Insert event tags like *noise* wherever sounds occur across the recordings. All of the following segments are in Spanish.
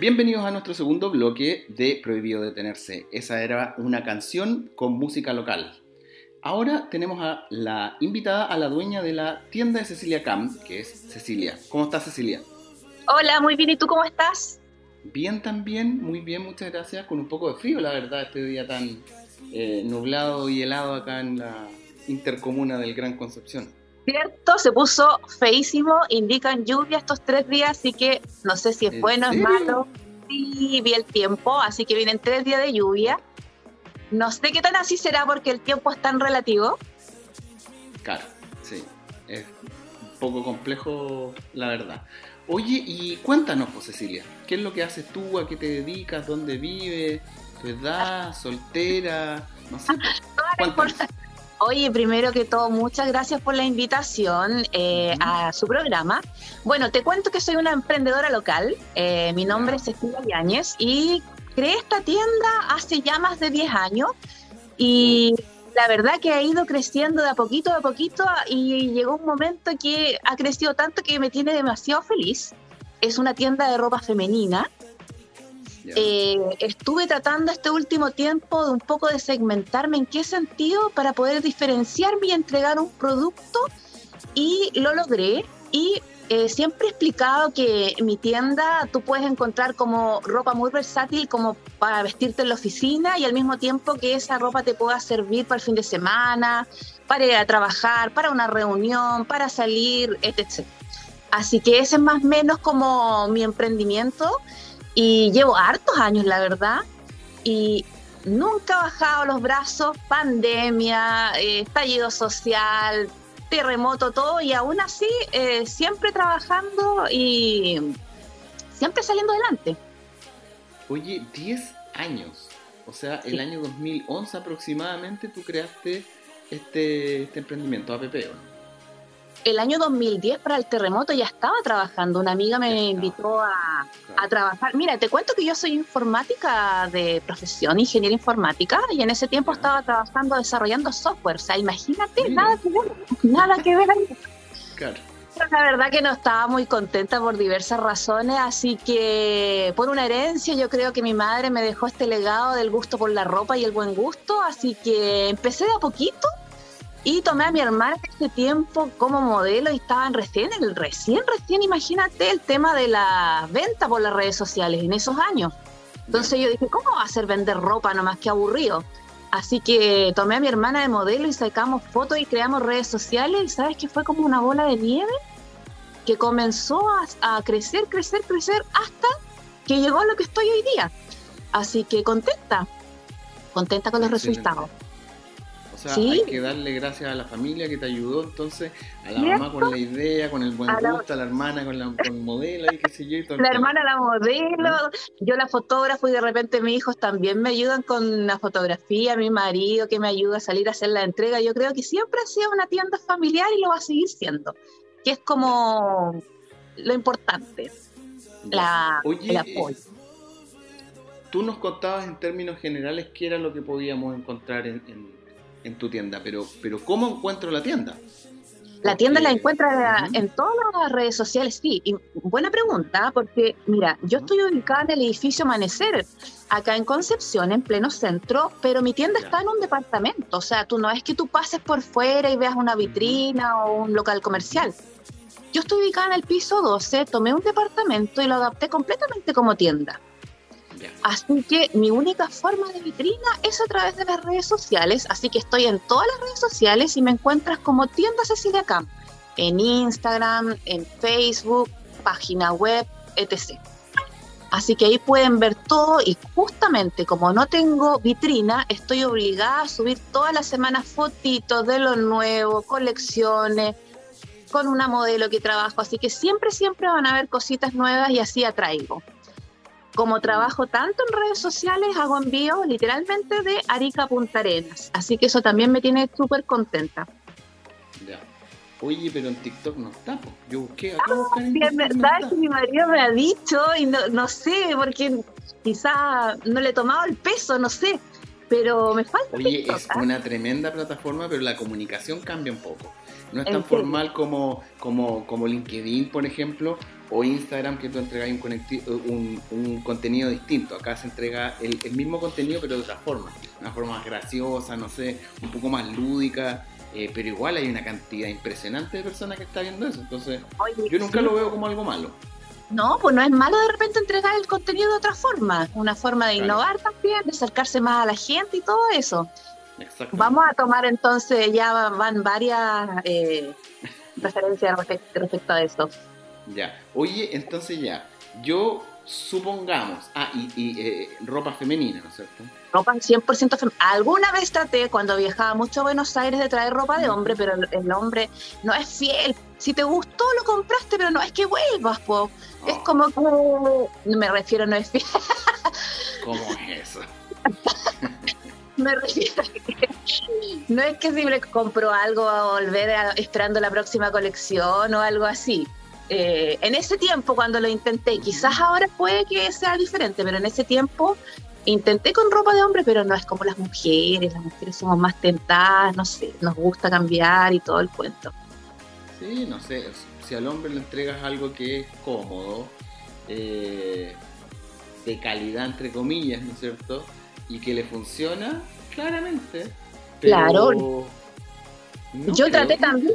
Bienvenidos a nuestro segundo bloque de Prohibido Detenerse. Esa era una canción con música local. Ahora tenemos a la invitada a la dueña de la tienda de Cecilia Cam, que es Cecilia. ¿Cómo estás, Cecilia? Hola, muy bien. ¿Y tú cómo estás? Bien también, muy bien, muchas gracias. Con un poco de frío, la verdad, este día tan eh, nublado y helado acá en la intercomuna del Gran Concepción. Cierto, se puso feísimo, indican lluvia estos tres días, así que no sé si es bueno o es malo. Sí, vi el tiempo, así que vienen tres días de lluvia. No sé qué tan así será porque el tiempo es tan relativo. Claro, sí. Es un poco complejo, la verdad. Oye, y cuéntanos, pues, Cecilia, ¿qué es lo que haces tú? ¿A qué te dedicas? ¿Dónde vives? ¿Tu edad? ¿Soltera? No sé. *laughs* Pues, Oye, primero que todo, muchas gracias por la invitación eh, a su programa. Bueno, te cuento que soy una emprendedora local. Eh, mi nombre es Cecilia Yáñez y creé esta tienda hace ya más de 10 años y la verdad que ha ido creciendo de a poquito a poquito y llegó un momento que ha crecido tanto que me tiene demasiado feliz. Es una tienda de ropa femenina eh, estuve tratando este último tiempo de un poco de segmentarme en qué sentido para poder diferenciarme y entregar un producto y lo logré y eh, siempre he explicado que en mi tienda tú puedes encontrar como ropa muy versátil como para vestirte en la oficina y al mismo tiempo que esa ropa te pueda servir para el fin de semana, para ir a trabajar, para una reunión, para salir, etc. Así que ese es más o menos como mi emprendimiento y llevo hartos años, la verdad, y nunca he bajado los brazos, pandemia, eh, estallido social, terremoto, todo, y aún así eh, siempre trabajando y siempre saliendo adelante. Oye, 10 años, o sea, el año 2011 aproximadamente tú creaste este, este emprendimiento, APP, ¿no? El año 2010 para el terremoto ya estaba trabajando. Una amiga me invitó a, trabajar. Mira, te cuento que yo soy informática de profesión, ingeniera informática, y en ese tiempo estaba trabajando desarrollando software. O sea, imagínate, nada que ver, nada que ver. Claro. La verdad que no estaba muy contenta por diversas razones, así que por una herencia yo creo que mi madre me dejó este legado del gusto por la ropa y el buen gusto, así que empecé de a poquito y tomé a mi hermana en ese tiempo como modelo y estaban recién, el, recién, recién, imagínate el tema de la venta por las redes sociales en esos años. Entonces yo dije, ¿cómo va a ser vender ropa nomás que aburrido? Así que tomé a mi hermana de modelo y sacamos fotos y creamos redes sociales y sabes que fue como una bola de nieve que comenzó a, crecer, crecer, crecer hasta que llegó a lo que estoy hoy día. Así que contenta, contenta con los resultados. Hay que darle gracias a la familia que te ayudó, entonces, a la mamá con la idea, con el buen gusto, a la hermana con, la, con modelo y qué sé yo. Y todo la hermana la modelo, yo la fotógrafo y de repente mis hijos también me ayudan con la fotografía, mi marido que me ayuda a salir a hacer la entrega. Yo creo que siempre ha sido una tienda familiar y lo va a seguir siendo, que es como lo importante, la, el apoyo. Eh, tú nos contabas en términos generales qué era lo que podíamos encontrar en en tu tienda, pero, pero ¿cómo encuentro la tienda? La tienda la encuentra en todas las redes sociales, sí. Y buena pregunta, porque mira, yo estoy ubicada en el edificio Amanecer, acá en Concepción, en pleno centro, pero mi tienda está en un departamento. O sea, tú no es que tú pases por fuera y veas una vitrina o un local comercial. Yo estoy ubicada en el piso 12, tomé un departamento y lo adapté completamente como tienda. Así que mi única forma de vitrina es a través de las redes sociales, así que estoy en todas las redes sociales y me encuentras como Tienda Cecilia Camp, en Instagram, en Facebook, página web, etc. Así que ahí pueden ver todo y justamente como no tengo vitrina, estoy obligada a subir todas las semanas fotitos de lo nuevo, colecciones, con una modelo que trabajo, así que siempre, siempre van a ver cositas nuevas y así atraigo como trabajo tanto en redes sociales, hago envíos literalmente de Arica a Punta Arenas. Así que eso también me tiene súper contenta. Ya. Oye, pero en TikTok no está. Yo busqué acá. Ah, es verdad que mi marido me ha dicho y no, no sé, porque quizá no le he tomado el peso, no sé. pero me falta. Oye, es ¿ah? una tremenda plataforma, pero la comunicación cambia un poco. No es tan formal como, como, como LinkedIn, por ejemplo, o Instagram, que tú entregas un, un, contenido distinto. Acá se entrega el, mismo contenido, pero de otra forma. Una forma más graciosa, no sé, un poco más lúdica. Eh, pero igual hay una cantidad impresionante de personas que está viendo eso. Entonces, yo nunca lo veo como algo malo. No, pues no es malo de repente entregar el contenido de otra forma, una forma de innovar también, de acercarse más a la gente y todo eso. Vamos a tomar entonces, ya van varias eh, referencias respecto a eso. Ya, oye, entonces ya, yo supongamos, ah, y, eh, ropa femenina, ¿no es cierto? Ropa 100% femenina. Alguna vez traté, cuando viajaba mucho a Buenos Aires, de traer ropa de hombre, pero el hombre no es fiel. Si te gustó, lo compraste, pero no es que vuelvas, po. Es oh. como que... Me refiero, no es fiel. ¿Cómo es eso? *laughs* me refiero a que no es que si compro algo a volver esperando la próxima colección o algo así. Eh, en ese tiempo cuando lo intenté, quizás ahora puede que sea diferente, pero en ese tiempo intenté con ropa de hombre, pero no es como las mujeres, las mujeres somos más tentadas, no sé, nos gusta cambiar y todo el cuento. Sí, no sé, si al hombre le entregas algo que es cómodo, eh, de calidad entre comillas, ¿no es cierto? Y que le funciona, claramente. claro. Yo traté también,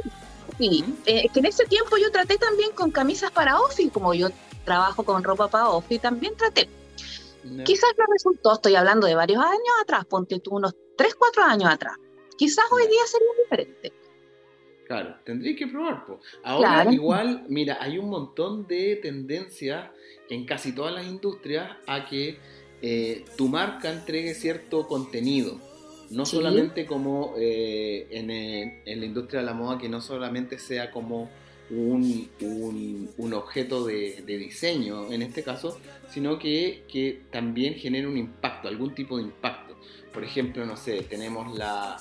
Sí, eh, que en ese tiempo yo traté también con camisas para office, como yo trabajo con ropa para office, también traté. Quizás no resultó, estoy hablando de varios años atrás, ponte tú unos 3, 4 años atrás. Quizás hoy día sería diferente. Claro, tendría que probar. Ahora igual, mira, hay un montón de tendencias en casi todas las industrias a que eh, tu marca entregue cierto contenido. No solamente como eh, en, la industria de la moda, que no solamente sea como un, objeto de, diseño en este caso, sino que, que también genere un impacto, algún tipo de impacto. Por ejemplo, no sé, tenemos la,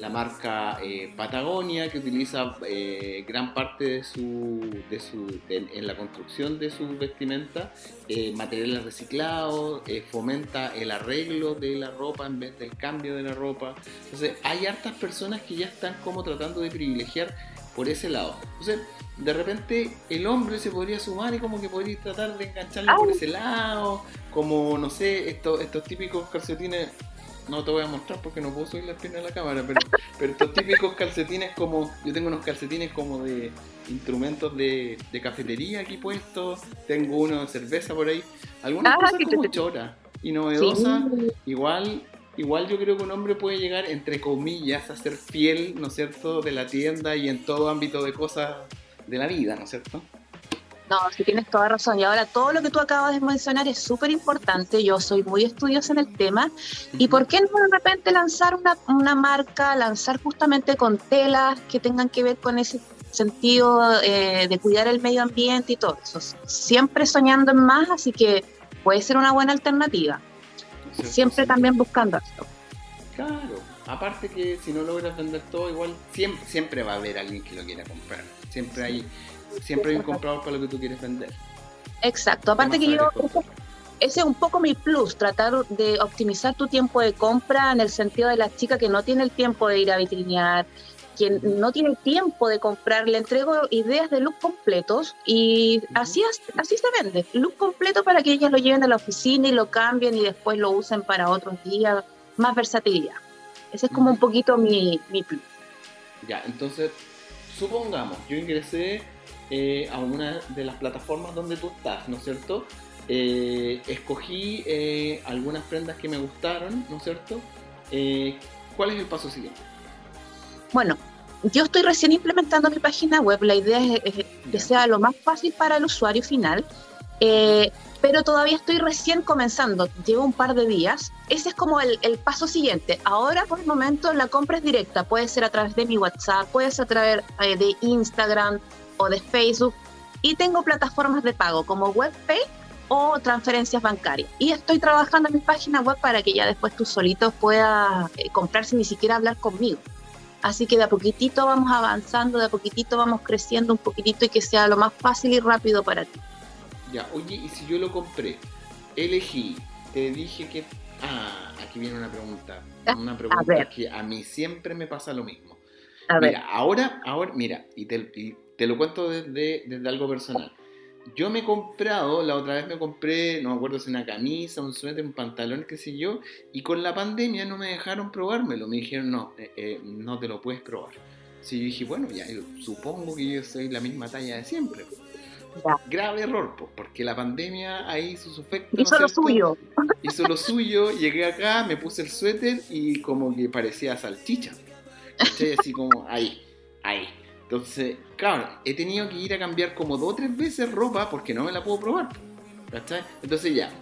la marca eh, Patagonia, que utiliza eh, gran parte de su, de su en la construcción de su vestimenta eh, materiales reciclados, fomenta el arreglo de la ropa en vez del cambio de la ropa. Entonces, hay hartas personas que ya están como tratando de privilegiar por ese lado. Entonces, de repente el hombre se podría sumar y como que podría tratar de engancharlo por ese lado, como no sé, estos, estos típicos calcetines no te voy a mostrar porque no puedo subir la pierna de la cámara, pero, pero estos típicos calcetines como, yo tengo unos calcetines como de instrumentos de, cafetería aquí puestos, tengo uno de cerveza por ahí, algunas ah, cosas como choras y novedosas, igual, igual yo creo que un hombre puede llegar, entre comillas, a ser fiel, ¿no es cierto?, de la tienda y en todo ámbito de cosas de la vida, ¿no es cierto? No, sí tienes toda razón. Y ahora todo lo que tú acabas de mencionar es súper importante. Yo soy muy estudiosa en el tema. ¿Y por qué no de repente lanzar una, una marca, lanzar justamente con telas que tengan que ver con ese sentido eh, de cuidar el medio ambiente y todo eso? Siempre soñando en más, así que puede ser una buena alternativa. Siempre también buscando esto. Claro, aparte que si no logras vender todo, igual siempre, siempre va a haber alguien que lo quiera comprar. Siempre hay siempre hay un comprador para lo que tú quieres vender. Exacto, aparte que yo, ese es un poco mi plus, tratar de optimizar tu tiempo de compra en el sentido de la chica que no tiene el tiempo de ir a vitrinear, quien no tiene tiempo de comprar, le entrego ideas de look completos y así, así se vende, look completo para que ellas lo lleven a la oficina y lo cambien y después lo usen para otros días, más versatilidad. Ese es como un poquito mi, mi plus. Ya, entonces, supongamos, yo ingresé eh, a una de las plataformas donde tú estás, ¿no es cierto? Eh, escogí eh, algunas prendas que me gustaron, ¿no es cierto? ¿Cuál es el paso siguiente? Bueno, yo estoy recién implementando mi página web. La idea es, que sea lo más fácil para el usuario final. pero todavía estoy recién comenzando, llevo un par de días. Ese es como el, el, paso siguiente. Ahora, por el momento, la compra es directa. Puede ser a través de mi WhatsApp, puede ser a través de Instagram, o de Facebook y tengo plataformas de pago como WebPay o transferencias bancarias. Y estoy trabajando en mi página web para que ya después tú solito puedas eh, comprar sin ni siquiera hablar conmigo. Así que de a poquitito vamos avanzando, de a poquitito vamos creciendo un poquitito y que sea lo más fácil y rápido para ti. Ya, oye, y si yo lo compré, elegí, te dije que... Ah, aquí viene una pregunta. Ah, Una pregunta que a mí siempre me pasa lo mismo. A ver, Mira, ahora, ahora, mira, y te, y te lo cuento desde, desde algo personal. Yo me he comprado, la otra vez me compré, no me acuerdo si una camisa, un suéter, un pantalón, qué sé yo, y con la pandemia no me dejaron probármelo. Me dijeron, no, eh, eh, no te lo puedes probar. Sí, yo dije, bueno, ya, supongo que yo soy la misma talla de siempre. Ya. Grave error, pues, porque la pandemia ahí hizo su efecto. ¿no es hizo lo cierto? suyo. hizo lo suyo, llegué acá, me puse el suéter y como que parecía salchicha. Así como ahí, ahí. Entonces, claro, he tenido que ir a cambiar como dos o tres veces ropa porque no me la puedo probar. ¿Cachai? Entonces ya,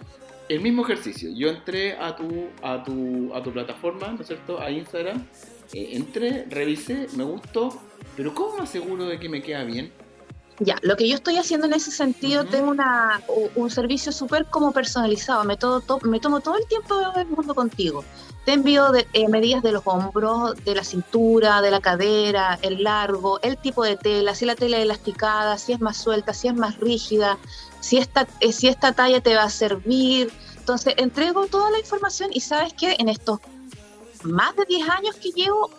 el mismo ejercicio. Yo entré a tu, a tu, a tu plataforma, ¿no es cierto? A Instagram. eh, entré, revisé, me gustó, pero ¿cómo me aseguro de que me queda bien? Ya, lo que yo estoy haciendo en ese sentido, tengo una, un servicio súper como personalizado, me, todo, to- me tomo todo el tiempo del mundo contigo. Te envío de- eh, medidas de los hombros, de la cintura, de la cadera, el largo, el tipo de tela, si la tela es elasticada, si es más suelta, si es más rígida, si esta, eh, si esta talla te va a servir. Entonces, entrego toda la información y sabes que en estos más de 10 años que llevo,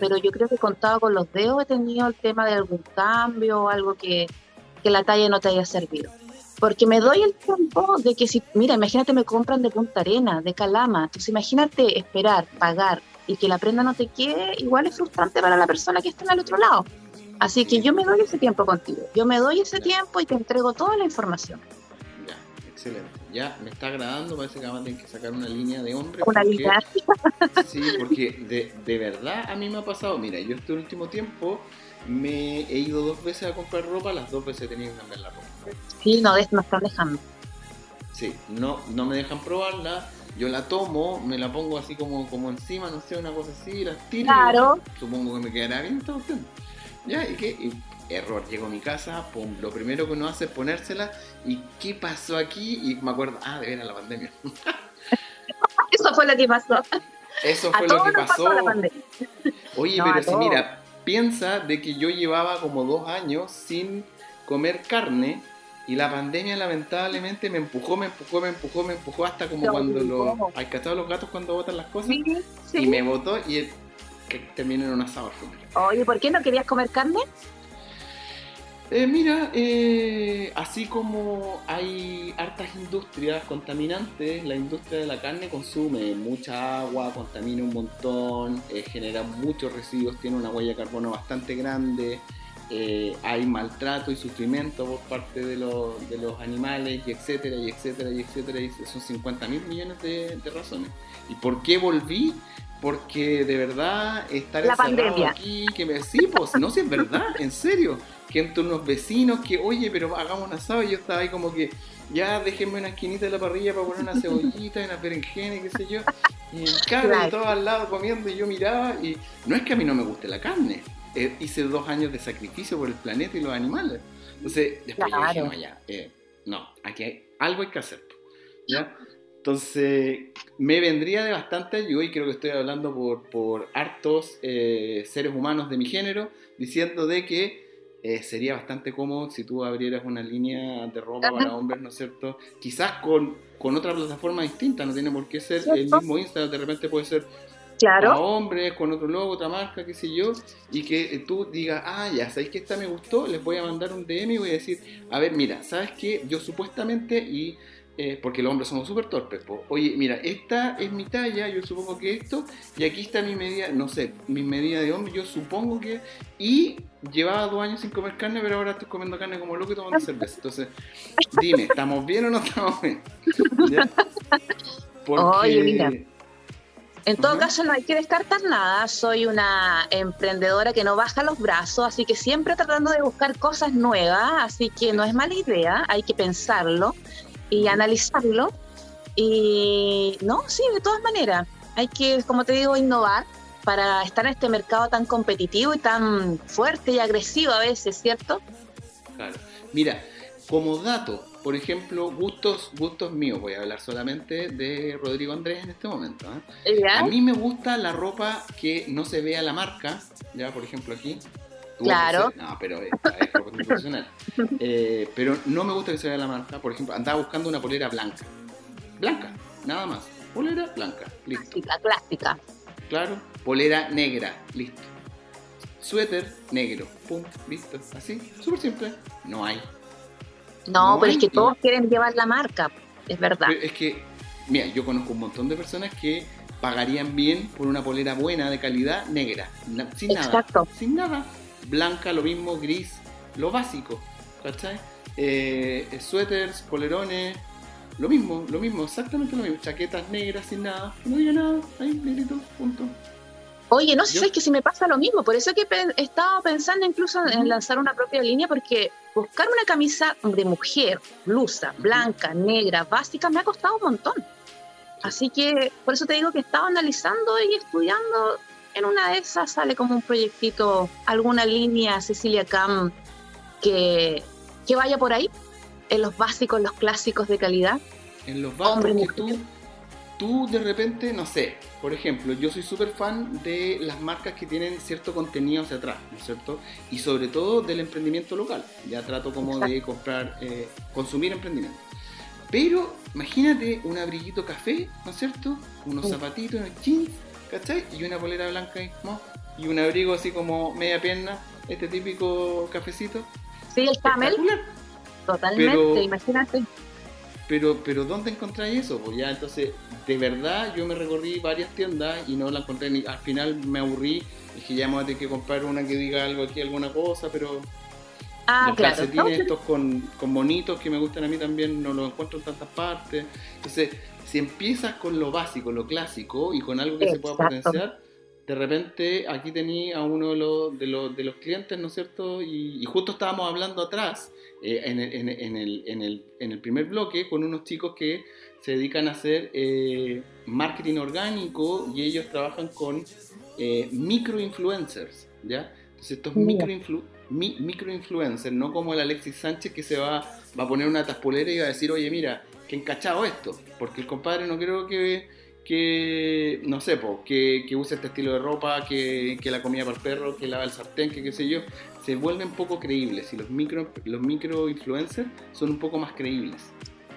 pero yo creo que contado con los dedos he tenido el tema de algún cambio o algo que, que la talla no te haya servido. Porque me doy el tiempo de que si, mira, imagínate me compran de Punta Arena, de Calama, entonces imagínate esperar, pagar y que la prenda no te quede, igual es frustrante para la persona que está en el otro lado. Así que yo me doy ese tiempo contigo, yo me doy ese tiempo y te entrego toda la información. Ya, excelente. Ya me está agradando, parece que vamos a tener que sacar una línea de hombres. Una porque- línea. *laughs* Sí, porque de, de verdad a mí me ha pasado, mira, yo este último tiempo me he ido dos veces a comprar ropa, las dos veces he tenido que cambiar la ropa. Sí, no, no están dejando. Sí, no, no me dejan probarla, yo la tomo, me la pongo así como, como encima, no sé, una cosa así, la tiro. y Claro. Supongo que me quedará bien esta cuestión. Ya, ¿y qué? Error, llego a mi casa, pum, lo primero que uno hace es ponérsela, ¿y qué pasó aquí? Y me acuerdo, ah, de ver la pandemia. *laughs* Eso fue lo que pasó. Eso A fue lo que nos pasó pasó. la pandemia. Oye, No, pero si mira, piensa de que yo llevaba como dos años sin comer carne y la pandemia lamentablemente me empujó, me empujó, me empujó, me empujó hasta como cuando los... ¿Has cachado los gatos cuando botan las cosas? Sí, sí. Y me botó y el- que terminé en un asado al final. Oye, ¿por qué no querías comer carne? Eh, mira, eh, así como hay hartas industrias contaminantes, la industria de la carne consume mucha agua, contamina un montón, eh, genera muchos residuos, tiene una huella de carbono bastante grande, eh, hay maltrato y sufrimiento por parte de, los- de los animales, y etcétera, y etcétera, y etcétera, y son 50 mil millones de razones. ¿Y por qué volví? Porque de verdad estar La encerrado pandemia. aquí, que me... Sí, pues, no, si es verdad, *laughs* en serio que entre unos vecinos que, oye, pero hagamos un asado, y yo estaba ahí como que, ya déjenme una esquinita de la parrilla para poner una cebollita, una berenjena, y qué sé yo, y claro, Claro. y todos al lado comiendo, y yo miraba, y no es que a mí no me guste la carne, eh, hice dos años de sacrificio por el planeta y los animales, entonces después yo dije, no, ya, eh, no, aquí hay, algo hay que hacer, ¿ya? Entonces, me vendría de bastante ayuda, y creo que estoy hablando por, por hartos eh, seres humanos de mi género, diciendo de que eh, sería bastante cómodo si tú abrieras una línea de ropa para hombres, ¿no es cierto? Quizás con, con otra plataforma distinta, no tiene por qué ser el mismo Instagram, de repente puede ser para Claro. hombres, con otro logo, otra marca, qué sé yo, y que eh, tú digas, ah, ya, ¿sabéis que esta me gustó? Les voy a mandar un DM y voy a decir, a ver, mira, ¿sabes qué? Yo supuestamente, y eh, porque los hombres somos súper torpes, po. oye, mira, esta es mi talla, yo supongo que esto, y aquí está mi medida, no sé, mi medida de hombre, yo supongo que, y llevaba dos años sin comer carne, pero ahora estoy comiendo carne como loco y tomando *laughs* cerveza. Entonces, dime, ¿estamos bien o no estamos bien? *laughs* ¿Ya? Porque, Oye, mira. En todo caso, no hay que descartar nada. Soy una emprendedora que no baja los brazos, así que siempre tratando de buscar cosas nuevas. Así que no es mala idea, hay que pensarlo y analizarlo. Y no, sí, de todas maneras, hay que, como te digo, innovar para estar en este mercado tan competitivo y tan fuerte y agresivo a veces, ¿cierto? Claro. Mira, como dato, por ejemplo, gustos, gustos míos, voy a hablar solamente de Rodrigo Andrés en este momento. ¿Ya? A mí me gusta la ropa que no se vea la marca, ya por ejemplo aquí. Claro. No, pero es ropa muy profesional. Eh, pero no me gusta que se vea la marca. Por ejemplo, andaba buscando una polera blanca. Blanca, nada más. polera blanca, listo. Clásica, clásica. Claro, polera negra, listo. Suéter negro, pum, listo. Así, súper simple. No hay. No, No pero es que todos quieren llevar la marca, es verdad. Pero es que, mira, yo conozco un montón de personas que pagarían bien por una polera buena, de calidad, negra, sin Exacto. nada. Sin nada. Blanca, lo mismo, gris, lo básico, ¿cachai? Eh, suéteres, polerones, lo mismo, lo mismo, exactamente lo mismo. Chaquetas negras, sin nada, no diga nada, ahí, negrito, punto. Oye, no sé, es que si me pasa lo mismo, por eso que pe- estaba pensando incluso en lanzar una propia línea, porque buscar una camisa de mujer, blusa, blanca, negra, básica, me ha costado un montón. Así que por eso te digo que estaba analizando y estudiando. En una de esas sale como un proyectito, alguna línea Cecilia Cam que, que vaya por ahí, en los básicos, los clásicos de calidad. En los básicos Hombre, que tú, tú de repente, no sé, por ejemplo, yo soy súper fan de las marcas que tienen cierto contenido hacia atrás, ¿no es cierto? Y sobre todo del emprendimiento local. Ya trato como de comprar, eh, consumir emprendimiento. Pero imagínate un abriguito café, ¿no es cierto? Unos Sí. zapatitos, unos jeans, ¿cachai? Y una polera blanca y, ¿no? y un abrigo así como media pierna, este típico cafecito. Sí, el camel, totalmente, Pero- imagínate. Pero, pero ¿dónde encontráis eso? Pues ya, entonces, de verdad, yo me recorrí varias tiendas y no la encontré ni. Al final me aburrí. Dije, ya vamos a tener que comprar una que diga algo aquí, alguna cosa, pero Ah, los claro. calcetines estos con, con bonitos que me gustan a mí también no los encuentro en tantas partes. Entonces, si empiezas con lo básico, lo clásico y con algo que se pueda Exacto. potenciar, de repente aquí tenía a uno de los, de los, de los clientes, ¿no es cierto? Y, y justo estábamos hablando atrás, eh, en, el, en, en el, en, el, en el primer bloque, con unos chicos que se dedican a hacer eh, marketing orgánico y ellos trabajan con eh, microinfluencers, ¿ya? Entonces estos Ya. Mi- microinfluencers, no como el Alexis Sánchez que se va, va a poner una taspolera y va a decir, oye, mira, que encachado esto, porque el compadre no creo que, que no sé, po, que, que use este estilo de ropa, que, que la comida para el perro, que lava el sartén, que qué sé yo, se vuelven poco creíbles y los micro los microinfluencers son un poco más creíbles.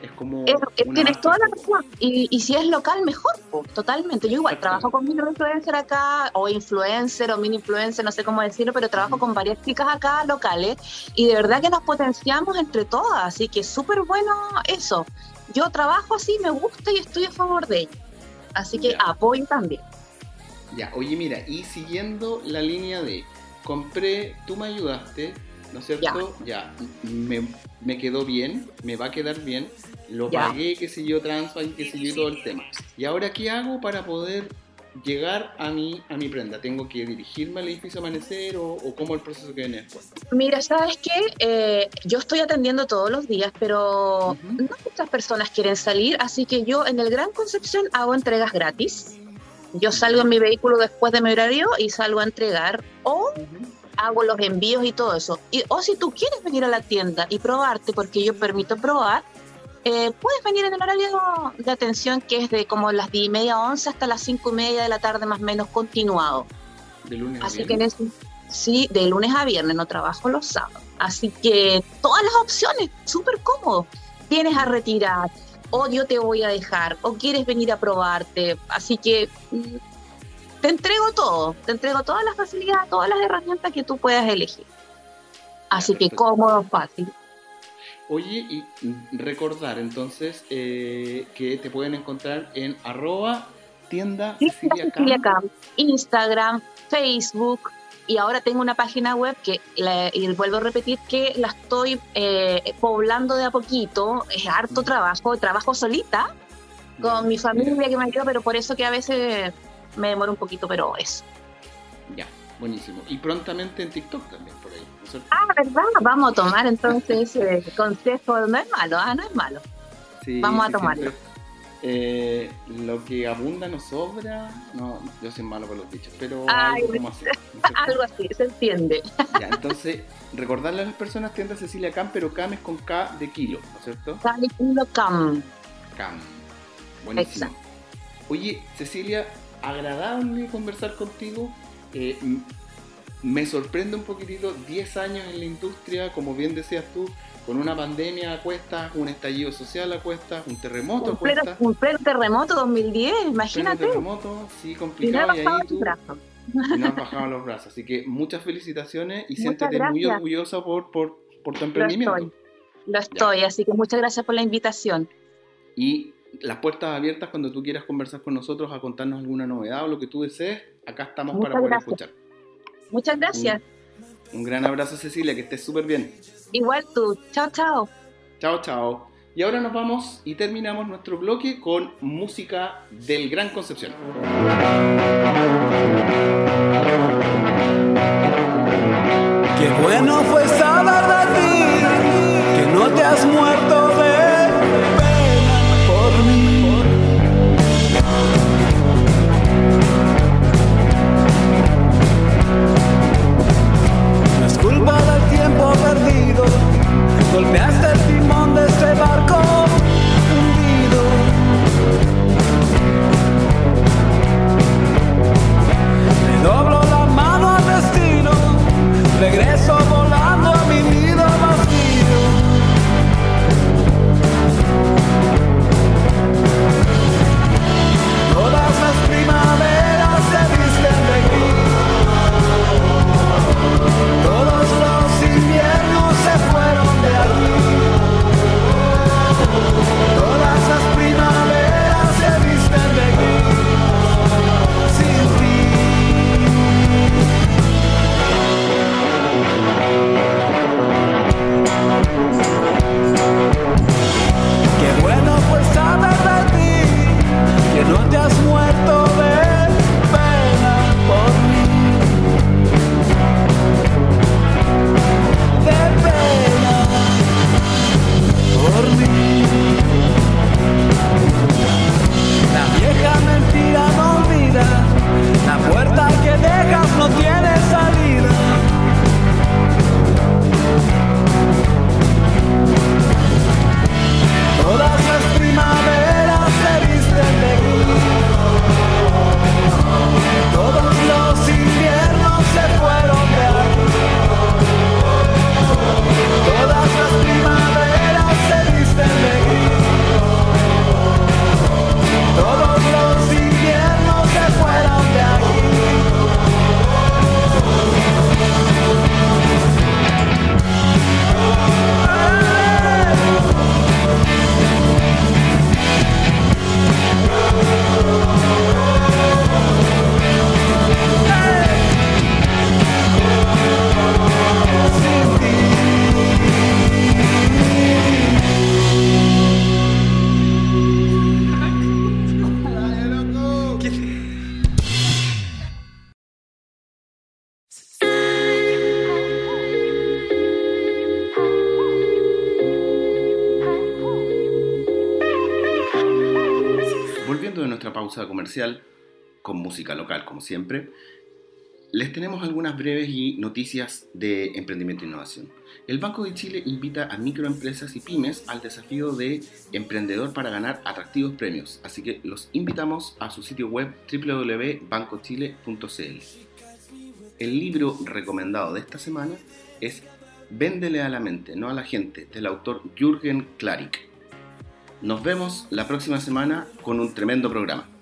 Es como... Es- es- una tienes toda la razón. Y, y si es local, mejor, po, totalmente. Yo igual trabajo con microinfluencer acá, o influencer, o mini influencer, no sé cómo decirlo, pero trabajo con varias chicas acá locales y de verdad que nos potenciamos entre todas. Así que es súper bueno eso. Yo trabajo así, me gusta y estoy a favor de ello. Así que Ya. apoyo también. Ya, oye, mira, y siguiendo la línea de compré, tú me ayudaste, ¿no es cierto? Ya, me, me quedó bien, me va a quedar bien, lo Ya. pagué, qué sé yo, Transbank, qué sé yo, todo el tema. ¿Y ahora qué hago para poder llegar a mi, a mi prenda? ¿Tengo que dirigirme al edificio Amanecer o, o cómo el proceso que viene después? Mira, ¿sabes qué? Eh, yo estoy atendiendo todos los días, pero no muchas personas quieren salir, así que yo en el Gran Concepción hago entregas gratis. Yo salgo en mi vehículo después de mi horario y salgo a entregar o hago los envíos y todo eso. Y, o si tú quieres venir a la tienda y probarte, porque yo permito probar, eh, puedes venir en el horario de atención que es de como las 10 y media, 11 hasta las 5 y media de la tarde más o menos continuado. De lunes a Así que viernes. en ese- sí, de lunes a viernes, no trabajo los sábados. Así que todas las opciones, súper cómodo. Vienes a retirar, o yo te voy a dejar, o quieres venir a probarte. Así que mm, te entrego todo, te entrego todas las facilidades, todas las herramientas que tú puedas elegir. Así que cómodo, fácil. Oye, y recordar entonces eh, que te pueden encontrar en arroba tienda Cecilia Cecilia Cam. Camp, Instagram, Facebook y ahora tengo una página web que, la- y vuelvo a repetir, que la estoy eh, poblando de a poquito, es harto Ujú. trabajo, trabajo solita con mi familia que me ayuda, pero por eso que a veces me demoro un poquito, pero eso. Ya, buenísimo. Y prontamente en TikTok también, Ah, ¿verdad? Vamos a tomar entonces ese consejo, no es malo, ah, no es malo. Sí, vamos a sí, tomarlo. siempre, eh, lo que abunda no sobra. No, yo soy malo con los dichos, pero Ay, algo como así. *laughs* Algo así, se entiende. Ya, entonces, recordarle a las personas tienda Cecilia Cam, pero Cam es con K de kilo, ¿no es cierto? Dale, Kilo Cam. Cam. Buenísimo. Exacto. Oye, Cecilia, agradable conversar contigo. Eh, me sorprende un poquitito 10 años en la industria, como bien decías tú, con una pandemia a cuestas, un estallido social a cuestas, un terremoto a cuestas. Un pleno terremoto 2010, imagínate. Un terremoto, sí, complicado. Y, ahí tú y no has *laughs* bajado los brazos. Así que muchas felicitaciones y siéntete muy orgullosa por, por, por tu emprendimiento. Lo estoy, lo estoy así que muchas gracias por la invitación. Y las puertas abiertas cuando tú quieras conversar con nosotros a contarnos alguna novedad o lo que tú desees, acá estamos para poder escuchar. Muchas gracias. Un, gran abrazo Cecilia, que estés súper bien. Igual tú. Chao, chao. Chao, chao. Y ahora nos vamos y terminamos nuestro bloque con música del Gran Concepción. Qué bueno fue comercial, con música local como siempre, les tenemos algunas breves y noticias de emprendimiento e innovación. El Banco de Chile invita a microempresas y pymes al desafío de emprendedor para ganar atractivos premios, así que los invitamos a su sitio web www.bancochile.cl. El libro recomendado de esta semana es Véndele a la mente, no a la gente, del autor Jürgen Klarik. Nos vemos la próxima semana con un tremendo programa.